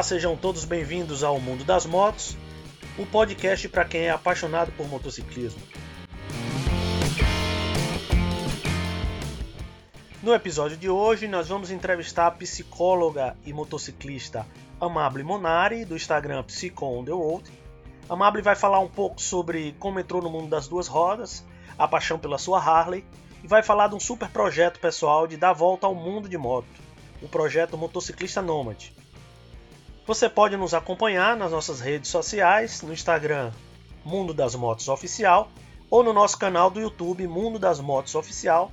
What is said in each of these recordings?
Olá, sejam todos bem-vindos ao Mundo das Motos, o podcast para quem é apaixonado por motociclismo. No episódio de hoje, nós vamos entrevistar a psicóloga e motociclista Amable Monari, do Instagram Psycho on the Road. Amable vai falar um pouco sobre como entrou no mundo das duas rodas, a paixão pela sua Harley, e vai falar de um super projeto pessoal de dar volta ao mundo de moto, o projeto Motociclista Nômade. Você pode nos acompanhar nas nossas redes sociais, no Instagram Mundo das Motos Oficial ou no nosso canal do YouTube Mundo das Motos Oficial.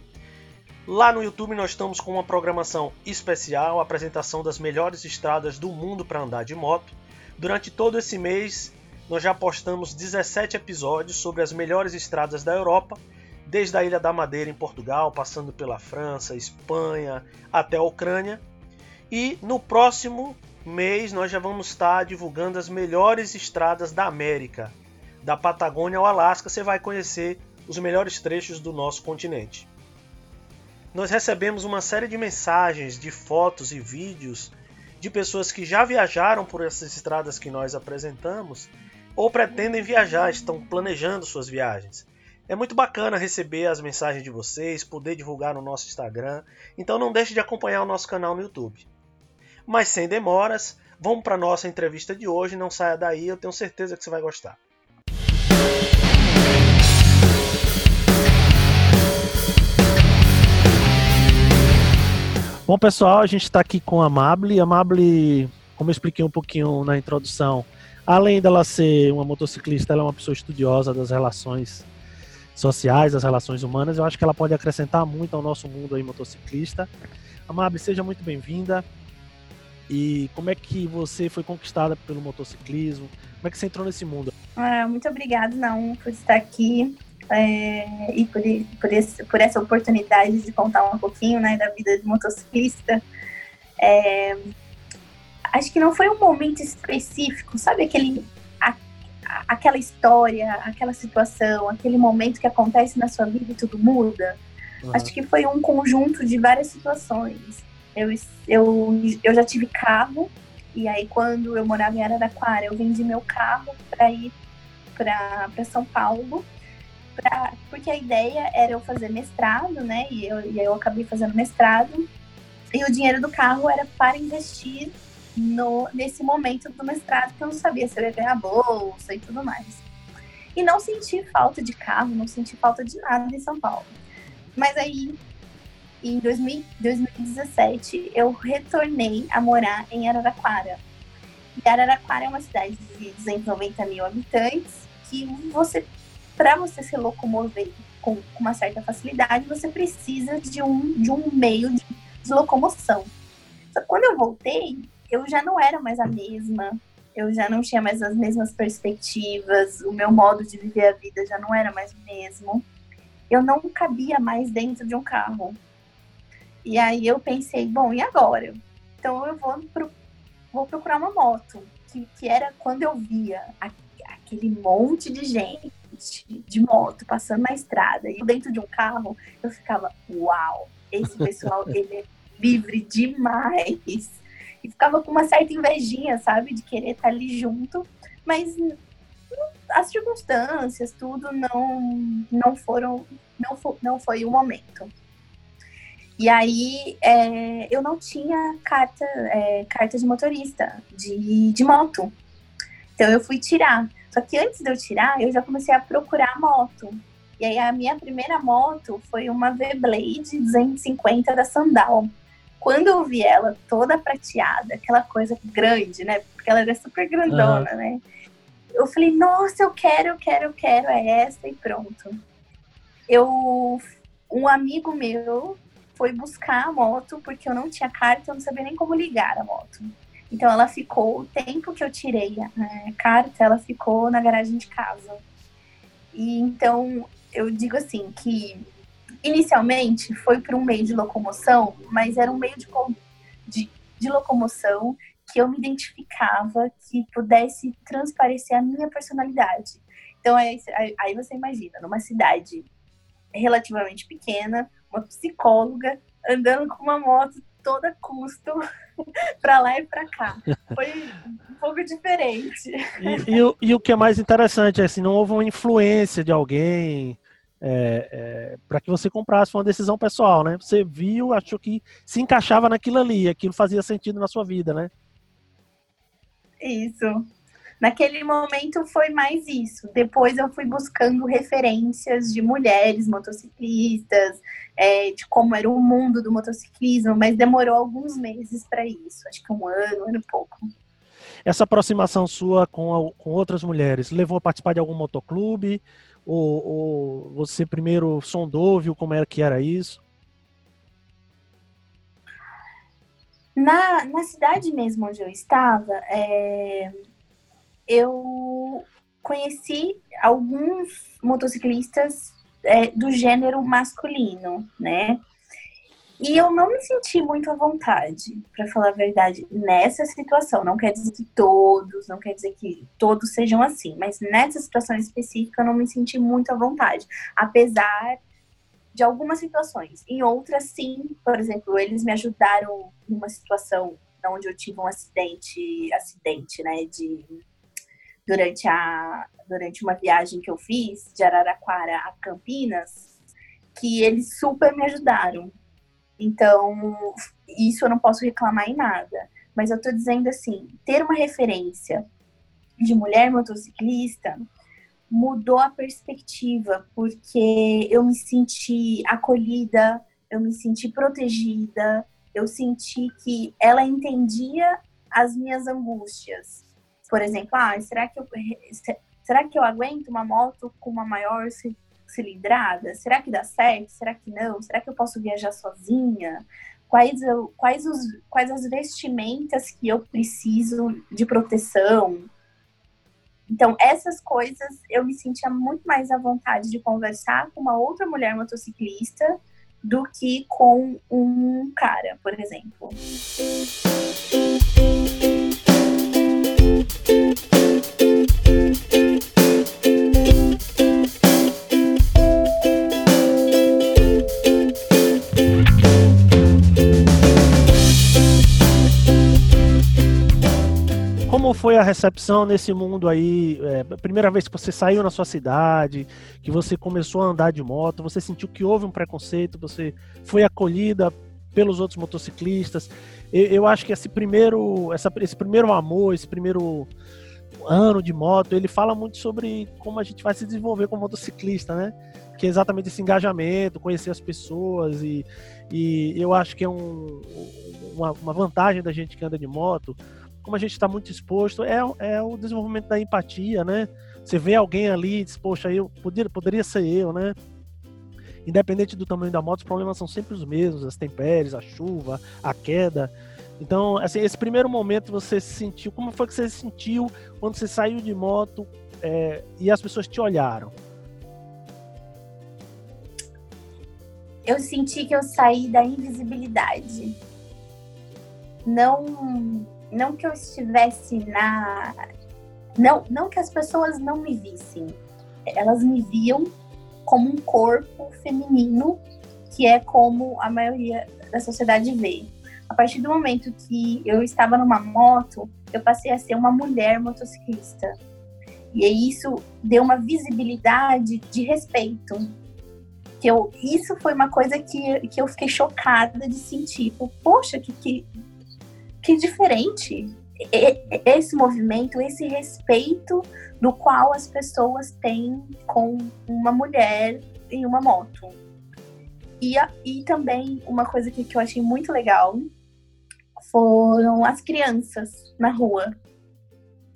Lá no YouTube nós estamos com uma programação especial, apresentação das melhores estradas do mundo para andar de moto. Durante todo esse mês nós já postamos 17 episódios sobre as melhores estradas da Europa, desde a Ilha da Madeira em Portugal, passando pela França, Espanha até a Ucrânia. E no próximo mês nós já vamos estar divulgando as melhores estradas da América. Da Patagônia ao Alasca, você vai conhecer os melhores trechos do nosso continente. Nós recebemos uma série de mensagens, de fotos e vídeos de pessoas que já viajaram por essas estradas que nós apresentamos ou pretendem viajar, estão planejando suas viagens. É muito bacana receber as mensagens de vocês, poder divulgar no nosso Instagram, então não deixe de acompanhar o nosso canal no YouTube. Mas sem demoras, vamos para nossa entrevista de hoje. Não saia daí, eu tenho certeza que você vai gostar. Bom, pessoal, a gente está aqui com a Amable. A Amable, como eu expliquei um pouquinho na introdução, além dela ser uma motociclista, ela é uma pessoa estudiosa das relações sociais, das relações humanas. Eu acho que ela pode acrescentar muito ao nosso mundo aí motociclista. Amable, seja muito bem-vinda. E como é que você foi conquistada pelo motociclismo? Como é que você entrou nesse mundo? Ah, muito obrigada, não, por estar aqui é, e por, por, esse, por, essa oportunidade de contar um pouquinho né, da vida de motociclista. É, acho que não foi um momento específico, sabe aquele, a, aquela história, aquela situação, aquele momento que acontece na sua vida e tudo muda? Uhum. Acho que foi um conjunto de várias situações. Eu, eu, eu já tive carro, e aí quando eu morava em Araraquara, eu vendi meu carro para ir para São Paulo, pra, porque a ideia era eu fazer mestrado, né? E eu, e eu acabei fazendo mestrado, e o dinheiro do carro era para investir no, nesse momento do mestrado, que eu não sabia se eu ia ganhar bolsa e tudo mais. E não senti falta de carro, não senti falta de nada em São Paulo. Mas aí em 2017 eu retornei a morar em Araraquara. E Araraquara é uma cidade de 290 mil habitantes que você, para você se locomover com, com, uma certa facilidade, você precisa de um, de um meio de, de locomoção. Só que quando eu voltei, eu já não era mais a mesma, eu já não tinha mais as mesmas perspectivas, o meu modo de viver a vida já não era mais o mesmo. Eu não cabia mais dentro de um carro. E aí eu pensei, bom, e agora? Então eu vou, pro, vou procurar uma moto, que, que era quando eu via a, aquele monte de gente de moto passando na estrada e dentro de um carro, eu ficava, uau, esse pessoal ele é livre demais. E ficava com uma certa invejinha, sabe, de querer estar ali junto, mas as circunstâncias, tudo não não foram não, for, não foi o momento. E aí é, eu não tinha carta, é, carta de motorista de, de moto. Então eu fui tirar. Só que antes de eu tirar, eu já comecei a procurar moto. E aí a minha primeira moto foi uma V-Blade 250 da Sandal. Quando eu vi ela toda prateada, aquela coisa grande, né? Porque ela era super grandona, uhum. né? Eu falei, nossa, eu quero, eu quero, eu quero, é essa e pronto. Eu, um amigo meu foi buscar a moto, porque eu não tinha carta, eu não sabia nem como ligar a moto. Então ela ficou, o tempo que eu tirei a carta, ela ficou na garagem de casa. E então eu digo assim que inicialmente foi para um meio de locomoção, mas era um meio de, de, de locomoção que eu me identificava, que pudesse transparecer a minha personalidade. Então aí, aí você imagina, numa cidade relativamente pequena, uma psicóloga andando com uma moto todo custo para lá e para cá. Foi um pouco diferente. E, e, e, o que é mais interessante é assim, não houve uma influência de alguém é, é, para que você comprasse, foi uma decisão pessoal, né? Você viu, achou que se encaixava naquilo ali, aquilo fazia sentido na sua vida, né? Isso. Naquele momento foi mais isso. Depois eu fui buscando referências de mulheres motociclistas, é, de como era o mundo do motociclismo, mas demorou alguns meses para isso. Acho que um ano, um ano e pouco. Essa aproximação sua com, com outras mulheres levou a participar de algum motoclube? Ou, ou você primeiro sondou, viu como era que era isso? Na, na cidade mesmo onde eu estava, é, eu conheci alguns motociclistas é, do gênero masculino, né? E eu não me senti muito à vontade, para falar a verdade, nessa situação. Não quer dizer que todos, não quer dizer que todos sejam assim, mas nessa situação específica eu não me senti muito à vontade. Apesar de algumas situações. Em outras, sim. Por exemplo, eles me ajudaram numa situação onde eu tive um acidente, acidente, né, de durante, a, durante uma viagem que eu fiz de Araraquara a Campinas, que eles super me ajudaram. Então, isso eu não posso reclamar em nada. Mas eu tô dizendo assim, ter uma referência de mulher motociclista mudou a perspectiva, porque eu me senti acolhida, eu me senti protegida, eu senti que ela entendia as minhas angústias por exemplo, ah, será que eu será que eu aguento uma moto com uma maior cilindrada? Será que dá certo? Será que não? Será que eu posso viajar sozinha? Quais, eu, quais, os, quais as vestimentas que eu preciso de proteção? Então, essas coisas eu me sentia muito mais à vontade de conversar com uma outra mulher motociclista do que com um cara, por exemplo. Foi a recepção nesse mundo aí? É, primeira vez que você saiu na sua cidade, que você começou a andar de moto, você sentiu que houve um preconceito, você foi acolhida pelos outros motociclistas. Eu, eu acho que esse primeiro, essa, esse primeiro amor, esse primeiro ano de moto, ele fala muito sobre como a gente vai se desenvolver como motociclista, né? Que é exatamente esse engajamento, conhecer as pessoas e, e eu acho que é um, uma, uma vantagem da gente que anda de moto, como a gente está muito exposto, é, é o desenvolvimento da empatia, né? Você vê alguém ali diz, poxa, eu poderia, poderia ser eu, né? Independente do tamanho da moto, os problemas são sempre os mesmos, as tempéries, a chuva, a queda. Então, assim, esse primeiro momento você sentiu, como foi que você sentiu quando você saiu de moto é, e as pessoas te olharam? Eu senti que eu saí da invisibilidade. Não, não que eu estivesse na, não, não que as pessoas não me vissem. Elas me viam como um corpo feminino, que é como a maioria da sociedade vê a partir do momento que eu estava numa moto, eu passei a ser uma mulher motociclista. E isso deu uma visibilidade de respeito. Que eu, isso foi uma coisa que, que eu fiquei chocada de sentir. Poxa, que, que, que diferente esse movimento, esse respeito do qual as pessoas têm com uma mulher em uma moto. E, e também uma coisa que, que eu achei muito legal foram as crianças na rua,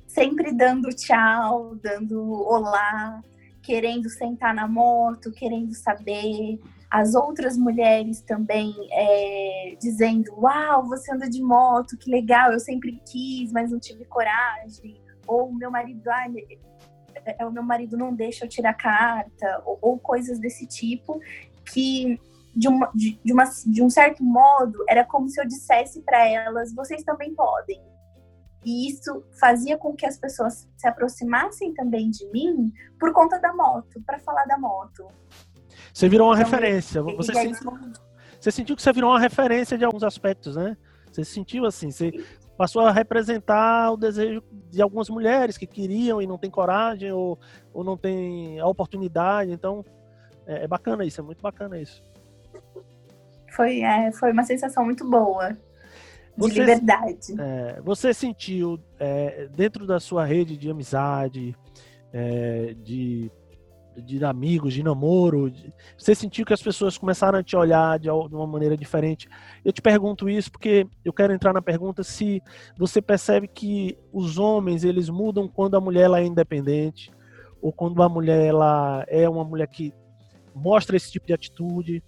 sempre dando tchau, dando olá, querendo sentar na moto, querendo saber. As outras mulheres também é, dizendo: Uau, você anda de moto, que legal, eu sempre quis, mas não tive coragem. Ou meu marido, ah, o meu marido não deixa eu tirar carta, ou, ou coisas desse tipo, que de, uma, de, de, uma, de um certo modo, era como se eu dissesse para elas: vocês também podem. E isso fazia com que as pessoas se aproximassem também de mim por conta da moto, para falar da moto. Você virou uma então, referência. Você, se, você sentiu que você virou uma referência de alguns aspectos, né? Você se sentiu assim, você passou a representar o desejo de algumas mulheres que queriam e não tem coragem ou, ou não tem a oportunidade. Então, é, é bacana isso, é muito bacana isso. Foi, é, foi uma sensação muito boa de você, liberdade. É, você sentiu é, dentro da sua rede de amizade, é, de de amigos, de namoro? De... Você sentiu que as pessoas começaram a te olhar de uma maneira diferente? Eu te pergunto isso porque eu quero entrar na pergunta se você percebe que os homens eles mudam quando a mulher ela é independente ou quando a mulher ela é uma mulher que mostra esse tipo de atitude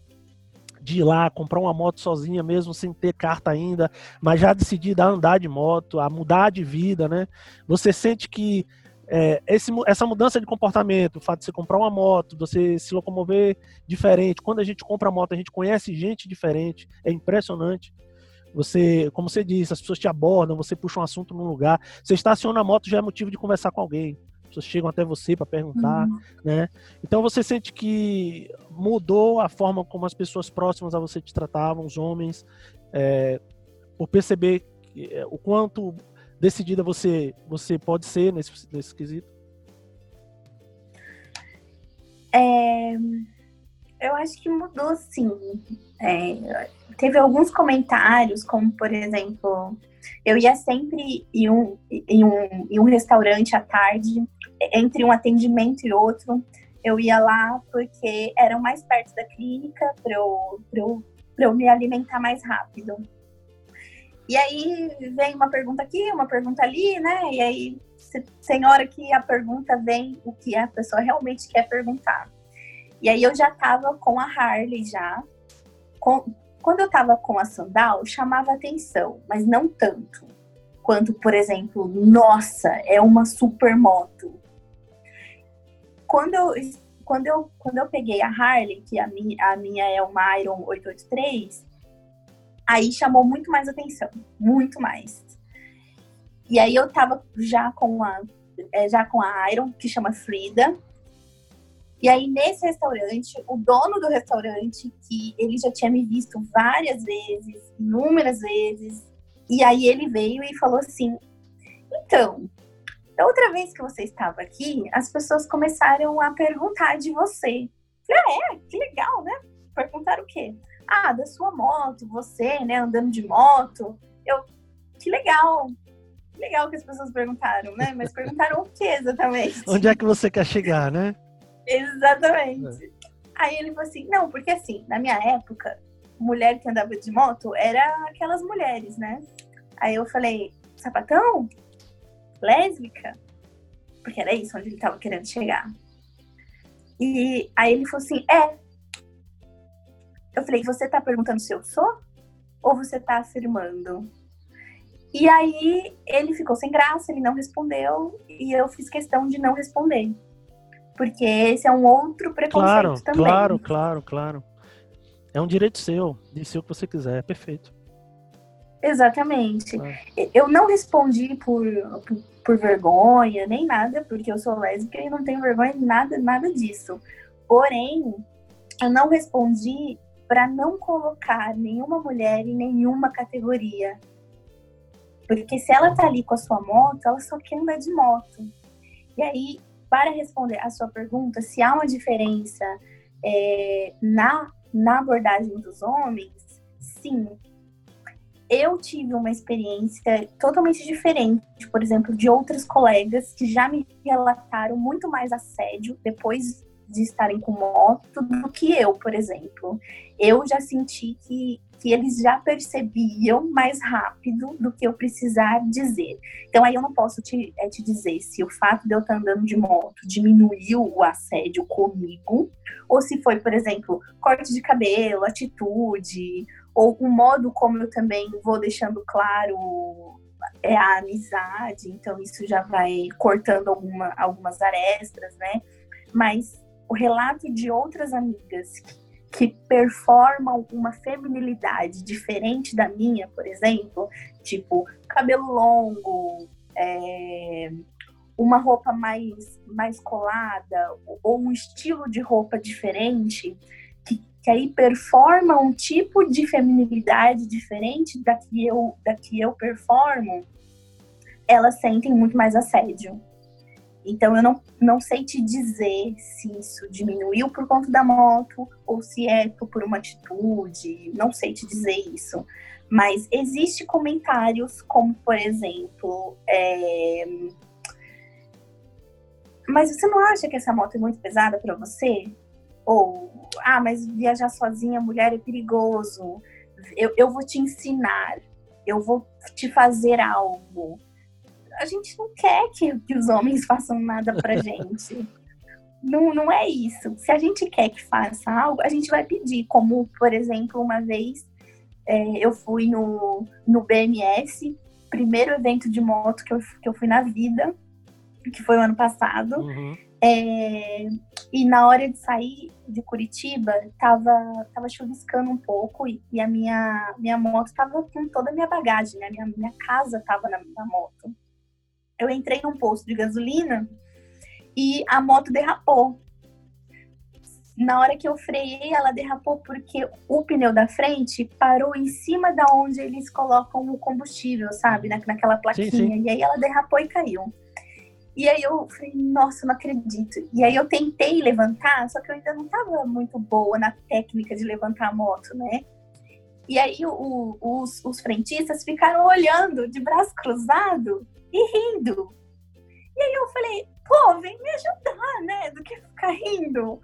de ir lá comprar uma moto sozinha mesmo sem ter carta ainda, mas já decidida a andar de moto, a mudar de vida, né? Você sente que é, esse, essa mudança de comportamento, o fato de você comprar uma moto, você se locomover diferente. Quando a gente compra moto, a gente conhece gente diferente, é impressionante. Você, como você disse, as pessoas te abordam, você puxa um assunto num lugar, você estaciona a moto já é motivo de conversar com alguém. As pessoas chegam até você para perguntar, uhum. né? Então você sente que mudou a forma como as pessoas próximas a você te tratavam, os homens, é, por perceber é, o quanto decidida você, você pode ser nesse, nesse quesito? É, eu acho que mudou sim. É, teve alguns comentários, como por exemplo, eu ia sempre em um, em um, em um restaurante à tarde, entre um atendimento e outro. Eu ia lá porque era mais perto da clínica para eu, eu, eu me alimentar mais rápido. E aí vem uma pergunta aqui, uma pergunta ali, né? E aí tem hora que a pergunta vem o que a pessoa realmente quer perguntar. E aí eu já tava com a Harley já. Com, quando eu tava com a Sandal, chamava atenção, mas não tanto. Quanto, por exemplo, nossa, é uma super moto. Quando eu, quando eu, quando eu peguei a Harley, que a minha, a minha é uma Iron 883, aí chamou muito mais atenção, muito mais. E aí eu tava já com a é, já com a Iron, que chama Frida. E aí nesse restaurante, o dono do restaurante, que ele já tinha me visto várias vezes, inúmeras vezes, e aí ele veio e falou assim: "Então, da outra vez que você estava aqui, as pessoas começaram a perguntar de você. ah, é, que legal, né? Perguntaram o quê? Ah, da sua moto, você, né, andando de moto. Eu, que legal, que legal que as pessoas perguntaram, né? Mas perguntaram o que exatamente? Onde é que você quer chegar, né? Exatamente. É. Aí ele falou assim, não, porque assim, na minha época, mulher que andava de moto era aquelas mulheres, né? Aí eu falei, sapatão? Lésbica? Porque era isso onde ele tava querendo chegar. E aí ele falou assim, é, eu falei, você tá perguntando se eu sou? Ou você tá afirmando? E aí ele ficou sem graça, ele não respondeu, e eu fiz questão de não responder. Porque esse é um outro preconceito claro, também. Claro, claro, claro. É um direito seu, de ser o que você quiser, é perfeito. Exatamente. É. Eu não respondi por, por, por, vergonha, nem nada, porque eu sou lésbica e não tenho vergonha de nada, nada disso. Porém, eu não respondi para não colocar nenhuma mulher em nenhuma categoria. Porque se ela tá ali com a sua moto, ela só quer andar de moto. E aí, para responder a sua pergunta, se há uma diferença é, na, na abordagem dos homens, sim. Eu tive uma experiência totalmente diferente, por exemplo, de outras colegas que já me relataram muito mais assédio depois de estarem com moto do que eu, por exemplo. Eu já senti que, que eles já percebiam mais rápido do que eu precisar dizer. Então aí eu não posso te, é, te dizer se o fato de eu estar andando de moto diminuiu o assédio comigo, ou se foi, por exemplo, corte de cabelo, atitude, ou o modo como eu também vou deixando claro é a amizade, então isso já vai cortando alguma, algumas arestas, né? Mas o relato de outras amigas que performam uma feminilidade diferente da minha, por exemplo, tipo cabelo longo, é, uma roupa mais, mais colada ou um estilo de roupa diferente, que que aí performa um tipo de feminilidade diferente da que eu, da que eu performo, elas sentem muito mais assédio. Então eu não, não sei te dizer se isso diminuiu por conta da moto ou se é por uma atitude, não sei te dizer isso. Mas existe comentários como, por exemplo, é... mas você não acha que essa moto é muito pesada para você? Ou, ah, mas viajar sozinha, mulher, é perigoso. Eu, eu vou te ensinar. Eu vou te fazer algo. A gente não quer que, que os homens façam nada pra gente. não, não é isso. Se a gente quer que faça algo, a gente vai pedir. Como, por exemplo, uma vez é, eu fui no, no BMS, primeiro evento de moto que eu, que eu fui na vida, que foi o ano passado. Uhum. É, e na hora de sair de Curitiba, tava, tava chuviscando um pouco e, e a minha, minha moto tava com toda a minha bagagem, né? Minha, minha casa tava na, na moto. Eu entrei num posto de gasolina e a moto derrapou. Na hora que eu freiei, ela derrapou porque o pneu da frente parou em cima da onde eles colocam o combustível, sabe? Na, naquela plaquinha. Sim, sim. E aí ela derrapou e caiu. E aí eu falei, nossa, não acredito. E aí eu tentei levantar, só que eu ainda não estava muito boa na técnica de levantar a moto, né? E aí o, os, os frentistas ficaram olhando de braço cruzado e rindo. E aí eu falei, pô, vem me ajudar, né? Do que ficar rindo.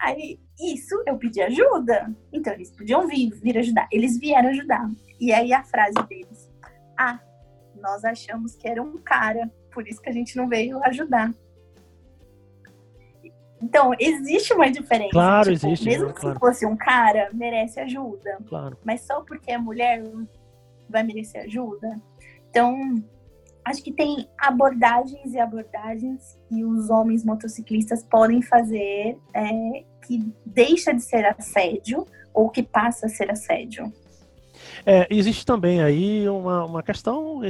Aí, isso, eu pedi ajuda. Então, eles podiam vir, vir ajudar. Eles vieram ajudar. E aí a frase deles, ah, nós achamos que era um cara por isso que a gente não veio ajudar. Então, existe uma diferença. Claro, tipo, existe. Mesmo claro. fosse um cara, merece ajuda. Claro. Mas só porque é mulher vai merecer ajuda. Então, acho que tem abordagens e abordagens que os homens motociclistas podem fazer é, que deixa de ser assédio ou que passa a ser assédio. É, existe também aí uma, uma questão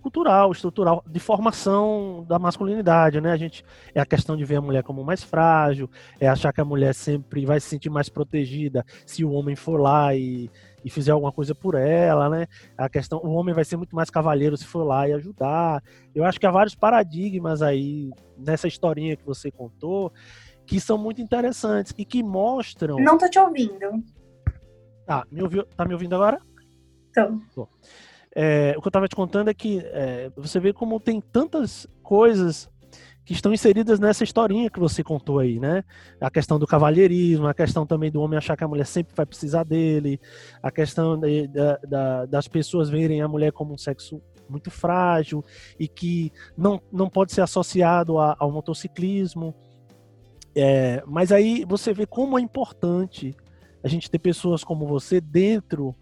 cultural, estrutural, de formação da masculinidade, né? A gente é a questão de ver a mulher como mais frágil, é achar que a mulher sempre vai se sentir mais protegida se o homem for lá e, e fizer alguma coisa por ela, né? A questão, o homem vai ser muito mais cavalheiro se for lá e ajudar. Eu acho que há vários paradigmas aí nessa historinha que você contou que são muito interessantes e que mostram. Não tô te ouvindo. Tá, me ouviu? Tá me ouvindo agora? Então. É, o que eu estava te contando é que é, você vê como tem tantas coisas que estão inseridas nessa historinha que você contou aí, né? A questão do cavalheirismo, a questão também do homem achar que a mulher sempre vai precisar dele, a questão de, da, da, das pessoas verem a mulher como um sexo muito frágil e que não, não pode ser associado a, ao motociclismo. É, mas aí você vê como é importante a gente ter pessoas como você dentro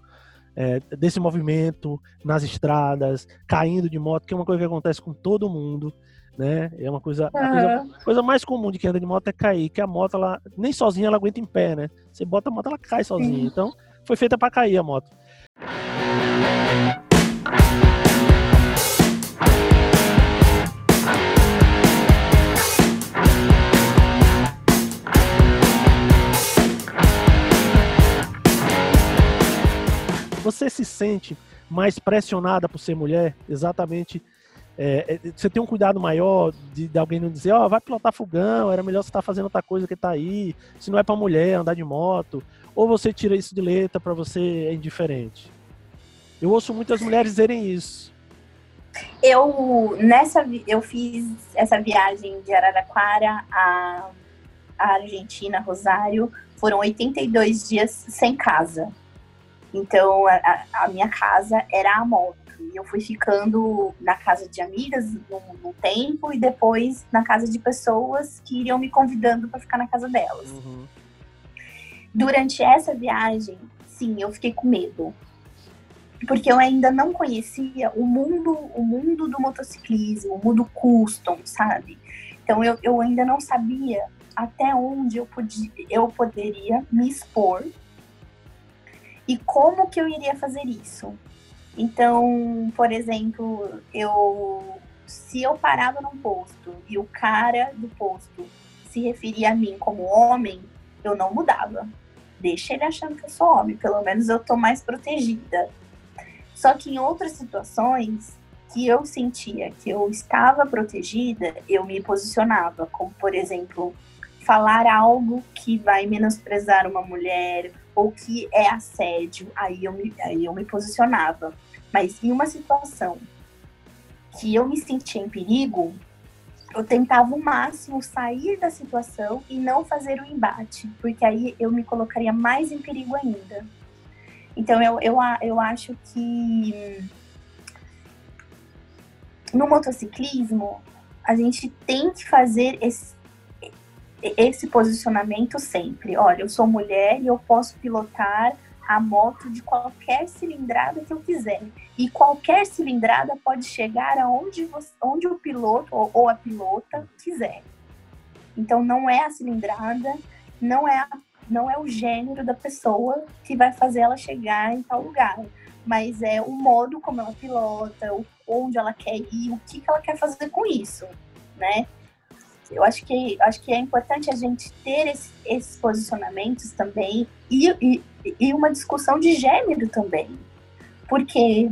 é, desse movimento nas estradas, caindo de moto, que é uma coisa que acontece com todo mundo, né? É uma coisa, uhum. a coisa, coisa, mais comum de quem anda de moto é cair, que a moto ela nem sozinha ela aguenta em pé, né? Você bota a moto ela cai sozinha. Então, foi feita para cair a moto. Você se sente mais pressionada por ser mulher? Exatamente. É, é, você tem um cuidado maior de, de alguém não dizer, ó, oh, vai pilotar fogão, era melhor você estar tá fazendo outra coisa que tá aí. Se não é para mulher andar de moto, ou você tira isso de letra para você é indiferente. Eu ouço muitas mulheres dizerem isso. Eu nessa eu fiz essa viagem de Araraquara a, Argentina, Rosário, foram 82 dias sem casa. Então, a, a, minha casa era a moto. E eu fui ficando na casa de amigas no, tempo e depois na casa de pessoas que iriam me convidando para ficar na casa delas. Uhum. Durante essa viagem, sim, eu fiquei com medo. Porque eu ainda não conhecia o mundo, o mundo do motociclismo, o mundo custom, sabe? Então eu, eu ainda não sabia até onde eu, podia, eu poderia me expor e como que eu iria fazer isso. Então, por exemplo, eu se eu parava num posto e o cara do posto se referia a mim como homem, eu não mudava. deixa ele achando que eu sou homem, pelo menos eu tô mais protegida. Só que em outras situações que eu sentia que eu estava protegida, eu me posicionava, como por exemplo, falar algo que vai menosprezar uma mulher ou que é assédio, aí eu me, aí eu me posicionava. Mas em uma situação que eu me sentia em perigo, eu tentava o máximo sair da situação e não fazer o embate, porque aí eu me colocaria mais em perigo ainda. Então eu, eu, eu acho que no motociclismo a gente tem que fazer esse, esse posicionamento sempre. Olha, eu sou mulher e eu posso pilotar a moto de qualquer cilindrada que eu quiser. E qualquer cilindrada pode chegar aonde você, onde o piloto ou, ou a pilota quiser. Então não é a cilindrada, não é, a, não é o gênero da pessoa que vai fazer ela chegar em tal lugar, mas é o modo como ela pilota, onde ela quer ir, o que, que ela quer fazer com isso, né? Eu acho que, acho que é importante a gente ter esse, esses posicionamentos também e, e, e uma discussão de gênero também. Porque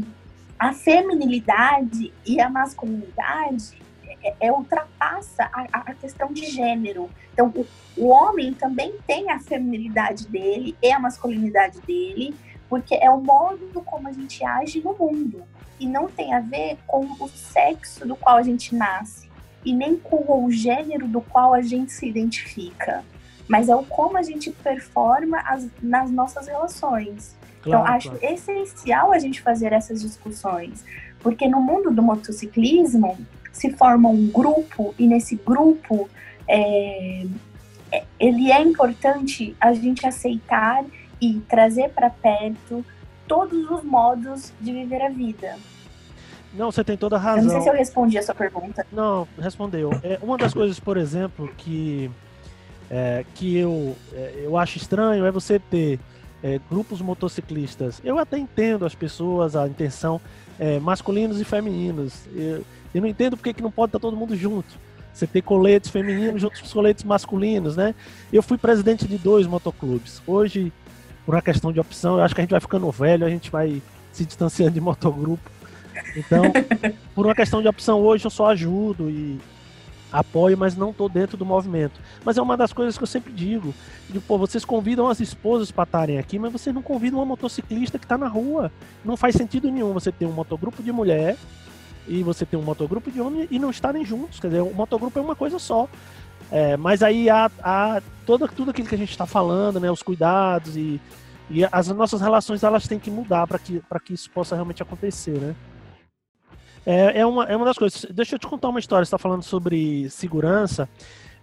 a feminilidade e a masculinidade é, é, ultrapassa a, a, questão de gênero. Então, o, o, homem também tem a feminilidade dele e a masculinidade dele, porque é o modo como a gente age no mundo. E não tem a ver com o sexo do qual a gente nasce e nem com o gênero do qual a gente se identifica, mas é o como a gente performa as, nas nossas relações. Então, claro, então, acho claro. essencial a gente fazer essas discussões, porque no mundo do motociclismo se forma um grupo e nesse grupo é, é ele é importante a gente aceitar e trazer para perto todos os modos de viver a vida. Não, você tem toda a razão. Eu não sei se eu respondi a sua pergunta. Não, respondeu. É, uma das coisas, por exemplo, que, é, que eu, é, eu acho estranho é você ter é, grupos motociclistas. Eu até entendo as pessoas, a intenção, é, masculinos e femininos. Eu, eu não entendo porque que não pode estar todo mundo junto. Você ter coletes femininos junto com os coletes masculinos, né? Eu fui presidente de dois motoclubes. Hoje, por uma questão de opção, eu acho que a gente vai ficando velho, a gente vai se distanciando de motogrupo. Então, por uma questão de opção hoje, eu só ajudo e apoio, mas não estou dentro do movimento. Mas é uma das coisas que eu sempre digo. De, pô, vocês convidam as esposas para estarem aqui, mas vocês não convidam uma motociclista que está na rua. Não faz sentido nenhum você ter um motogrupo de mulher e você ter um motogrupo de homem e não estarem juntos. Quer dizer, o motogrupo é uma coisa só. É, mas aí há, há todo, tudo aquilo que a gente está falando, né, os cuidados e, e as nossas relações elas têm que mudar para que, que isso possa realmente acontecer, né? É, é, uma, é uma das coisas. Deixa eu te contar uma história. Você está falando sobre segurança.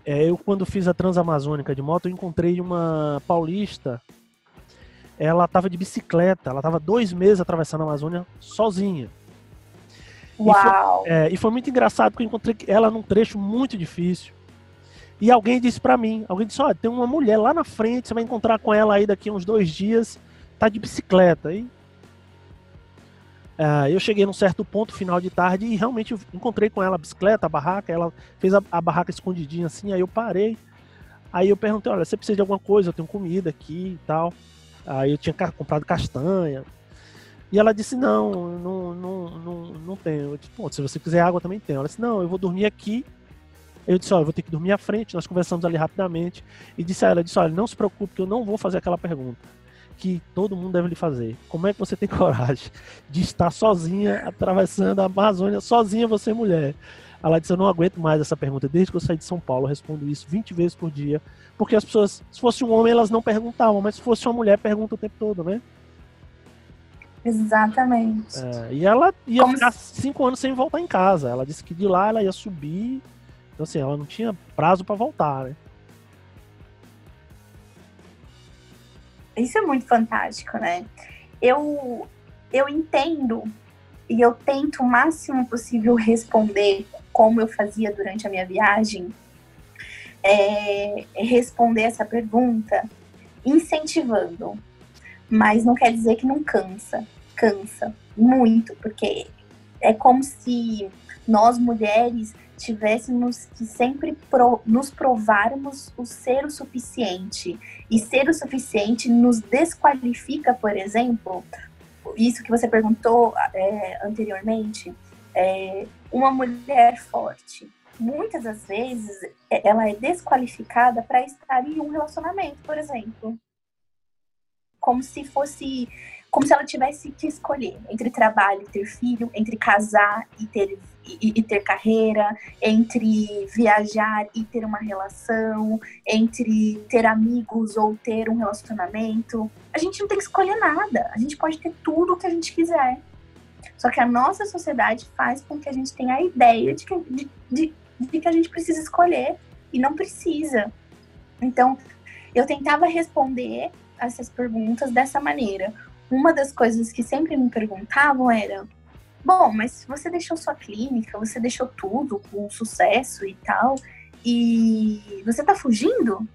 É, eu, quando fiz a Transamazônica de moto, eu encontrei uma paulista. Ela estava de bicicleta. Ela estava dois meses atravessando a Amazônia sozinha. Uau! E foi, é, e foi muito engraçado porque eu encontrei ela num trecho muito difícil. E alguém disse para mim, alguém disse, olha, tem uma mulher lá na frente, você vai encontrar com ela aí daqui uns dois dias, tá de bicicleta. E Uh, eu cheguei num certo ponto, final de tarde, e realmente encontrei com ela a bicicleta, a barraca. Ela fez a, a, barraca escondidinha assim, aí eu parei. Aí eu perguntei: Olha, você precisa de alguma coisa? Eu tenho comida aqui e tal. Aí eu tinha comprado castanha. E ela disse: Não, não, não, não, não tenho. Eu disse: Pô, se você quiser água, também tem. Ela disse: Não, eu vou dormir aqui. Eu disse: Olha, eu vou ter que dormir à frente. Nós conversamos ali rapidamente. E disse a ela: disse, Olha, não se preocupe, que eu não vou fazer aquela pergunta que todo mundo deve lhe fazer. Como é que você tem coragem de estar sozinha atravessando a Amazônia, sozinha você mulher? Ela disse: Eu não aguento mais essa pergunta. Desde que eu saí de São Paulo, eu respondo isso 20 vezes por dia. Porque as pessoas, se fosse um homem, elas não perguntavam, mas se fosse uma mulher, pergunta o tempo todo, né? Exatamente. É, e ela ia Como ficar se... cinco anos sem voltar em casa. Ela disse que de lá ela ia subir. Então, assim, ela não tinha prazo para voltar, né? Isso é muito fantástico, né? Eu, eu entendo e eu tento o máximo possível responder como eu fazia durante a minha viagem, é, responder essa pergunta incentivando, mas não quer dizer que não cansa, cansa muito, porque é como se nós mulheres tivéssemos que sempre pro, nos provarmos o ser o suficiente. E ser o suficiente nos desqualifica, por exemplo, isso que você perguntou é, anteriormente, é, uma mulher forte. Muitas das vezes é, ela é desqualificada para estar em um relacionamento, por exemplo. Como se fosse como se ela tivesse que escolher entre trabalho e ter filho, entre casar e ter, e, e, ter carreira, entre viajar e ter uma relação, entre ter amigos ou ter um relacionamento. A gente não tem que escolher nada. A gente pode ter tudo o que a gente quiser. Só que a nossa sociedade faz com que a gente tenha a ideia de que, de, de, de que a gente precisa escolher e não precisa. Então, eu tentava responder essas perguntas dessa maneira uma das coisas que sempre me perguntavam era: bom, mas você deixou sua clínica, você deixou tudo com sucesso e tal, e você tá fugindo?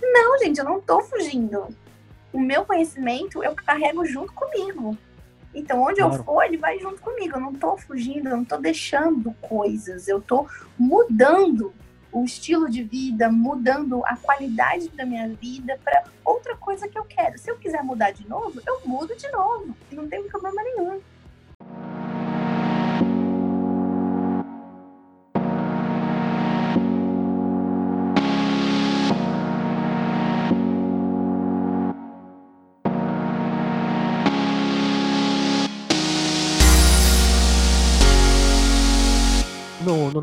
Não, gente, eu não tô fugindo. O meu conhecimento eu carrego junto comigo. Então, onde claro. eu for, ele vai junto comigo. Eu não tô fugindo, eu não tô deixando coisas, eu tô mudando o estilo de vida, mudando a qualidade da minha vida para outra coisa que eu quero. Se eu quiser mudar de novo, eu mudo de novo. Não tem problema nenhum.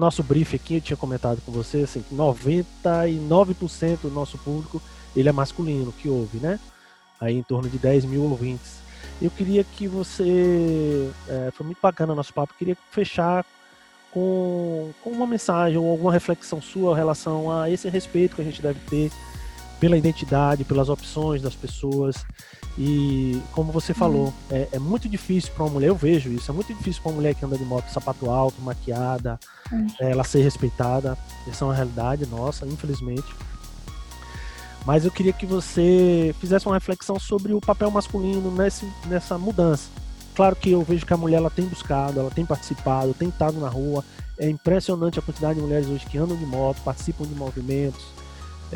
Nosso brief aqui, eu tinha comentado com você assim, que 99% do nosso público ele é masculino, que ouve, né? Aí em torno de 10 mil ouvintes. Eu queria que você. É, foi muito bacana o nosso papo, queria fechar com, com uma mensagem ou alguma reflexão sua em relação a esse respeito que a gente deve ter pela identidade, pelas opções das pessoas. E como você falou, uhum. é, é, muito difícil para uma mulher, eu vejo isso, é muito difícil para uma mulher que anda de moto, sapato alto, maquiada, uhum. é, ela ser respeitada. Essa é uma realidade nossa, infelizmente. Mas eu queria que você fizesse uma reflexão sobre o papel masculino nesse, nessa mudança. Claro que eu vejo que a mulher ela tem buscado, ela tem participado, tem estado na rua. É impressionante a quantidade de mulheres hoje que andam de moto, participam de movimentos,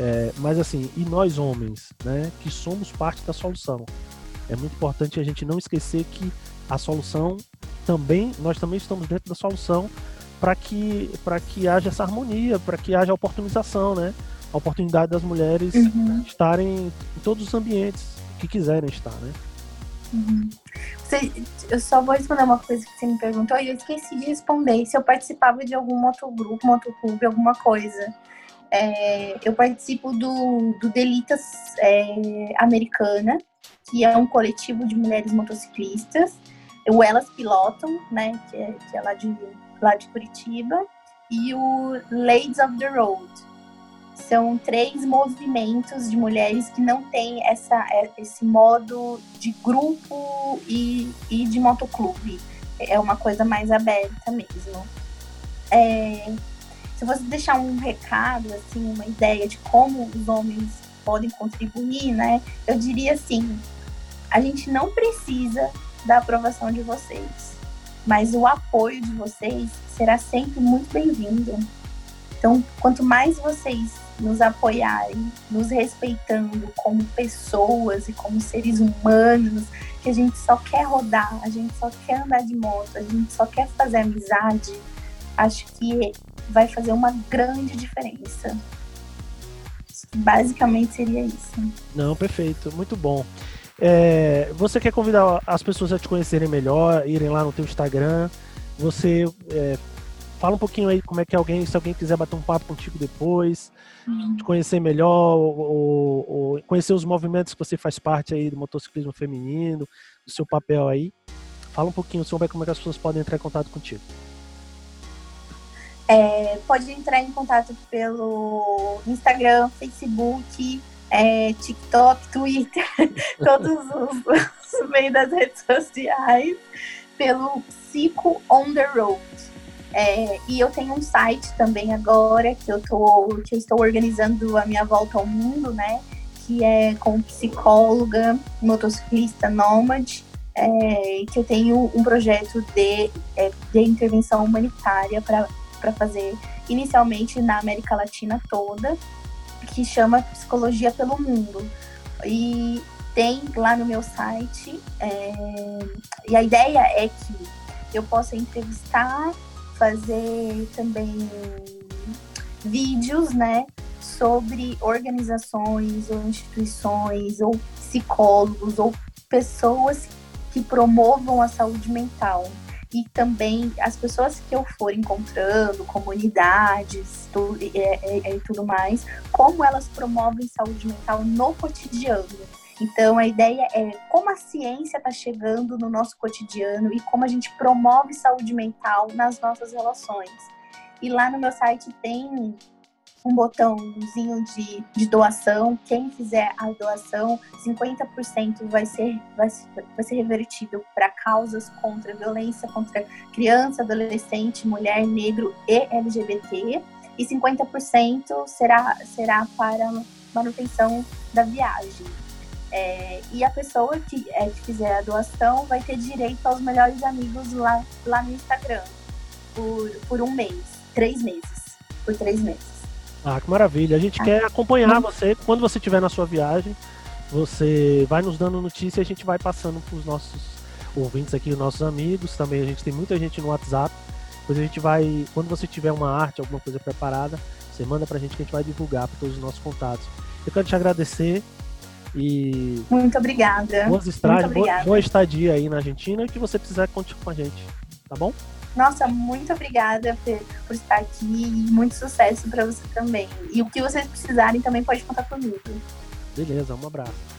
é, mas assim, e nós homens, né, que somos parte da solução. É muito importante a gente não esquecer que a solução também, nós também estamos dentro da solução para que, que haja essa harmonia, para que haja oportunização, né? A oportunidade das mulheres uhum. estarem em todos os ambientes que quiserem estar, né? Uhum. Você, eu só vou responder uma coisa que você me perguntou e eu esqueci de responder. Se eu participava de algum motogrupo, motoclube, alguma coisa. É, eu participo do, do Delitas é, Americana, que é um coletivo de mulheres motociclistas. O Elas Pilotam, né, que é, que é lá, de, lá de Curitiba, e o Ladies of the Road. São três movimentos de mulheres que não têm essa, é, esse modo de grupo e, e de motoclube. É uma coisa mais aberta mesmo. É, se você deixar um recado, assim, uma ideia de como os homens podem contribuir, né? Eu diria assim: a gente não precisa da aprovação de vocês, mas o apoio de vocês será sempre muito bem-vindo. Então, quanto mais vocês nos apoiarem, nos respeitando como pessoas e como seres humanos, que a gente só quer rodar, a gente só quer andar de moto, a gente só quer fazer amizade, acho que vai fazer uma grande diferença. Basicamente seria isso. Não, perfeito, muito bom. É, você quer convidar as pessoas a te conhecerem melhor, irem lá no teu Instagram? Você é, fala um pouquinho aí como é que alguém, se alguém quiser bater um papo contigo depois, uhum. te conhecer melhor, ou, ou, ou, conhecer os movimentos que você faz parte aí do motociclismo feminino, do seu papel aí. Fala um pouquinho sobre como é que as pessoas podem entrar em contato contigo. É, pode entrar em contato pelo Instagram, Facebook, é, TikTok, Twitter, todos os, os meios das redes sociais, pelo Psico On The Road. É, e eu tenho um site também agora que eu, tô, que eu estou organizando a minha volta ao mundo, né? Que é com psicóloga, motociclista nômade, é, que eu tenho um projeto de, é, de intervenção humanitária para para fazer inicialmente na América Latina toda, que chama Psicologia pelo Mundo. E tem lá no meu site, é, e a ideia é que eu possa entrevistar, fazer também vídeos, né, sobre organizações ou instituições ou psicólogos ou pessoas que promovam a saúde mental e também as pessoas que eu for encontrando, comunidades tudo, e, e, e tudo mais, como elas promovem saúde mental no cotidiano. Então, a ideia é como a ciência está chegando no nosso cotidiano e como a gente promove saúde mental nas nossas relações. E lá no meu site tem um botãozinho de, de doação. Quem fizer a doação, 50% vai ser, vai, vai ser revertido para causas contra violência contra criança, adolescente, mulher, negro e LGBT. E 50% será, será para manutenção da viagem. É, e a pessoa que, é, que fizer a doação vai ter direito aos melhores amigos lá, lá no Instagram por, por um mês, três meses, por três meses. Ah, que maravilha. A gente quer acompanhar você quando você estiver na sua viagem. Você vai nos dando notícia e a gente vai passando para os nossos ouvintes aqui, os nossos amigos. Também a gente tem muita gente no WhatsApp. Depois a gente vai, quando você tiver uma arte, alguma coisa preparada, você manda pra gente que a gente vai divulgar para todos os nossos contatos. Eu quero te agradecer e. Muito obrigada. Boas estradas, boa, boa estadia aí na Argentina e que você precisar continuar com a gente, tá bom? Nossa, muito obrigada por, por estar aqui e muito sucesso para você também. E o que vocês precisarem também pode contar comigo. Beleza, um abraço.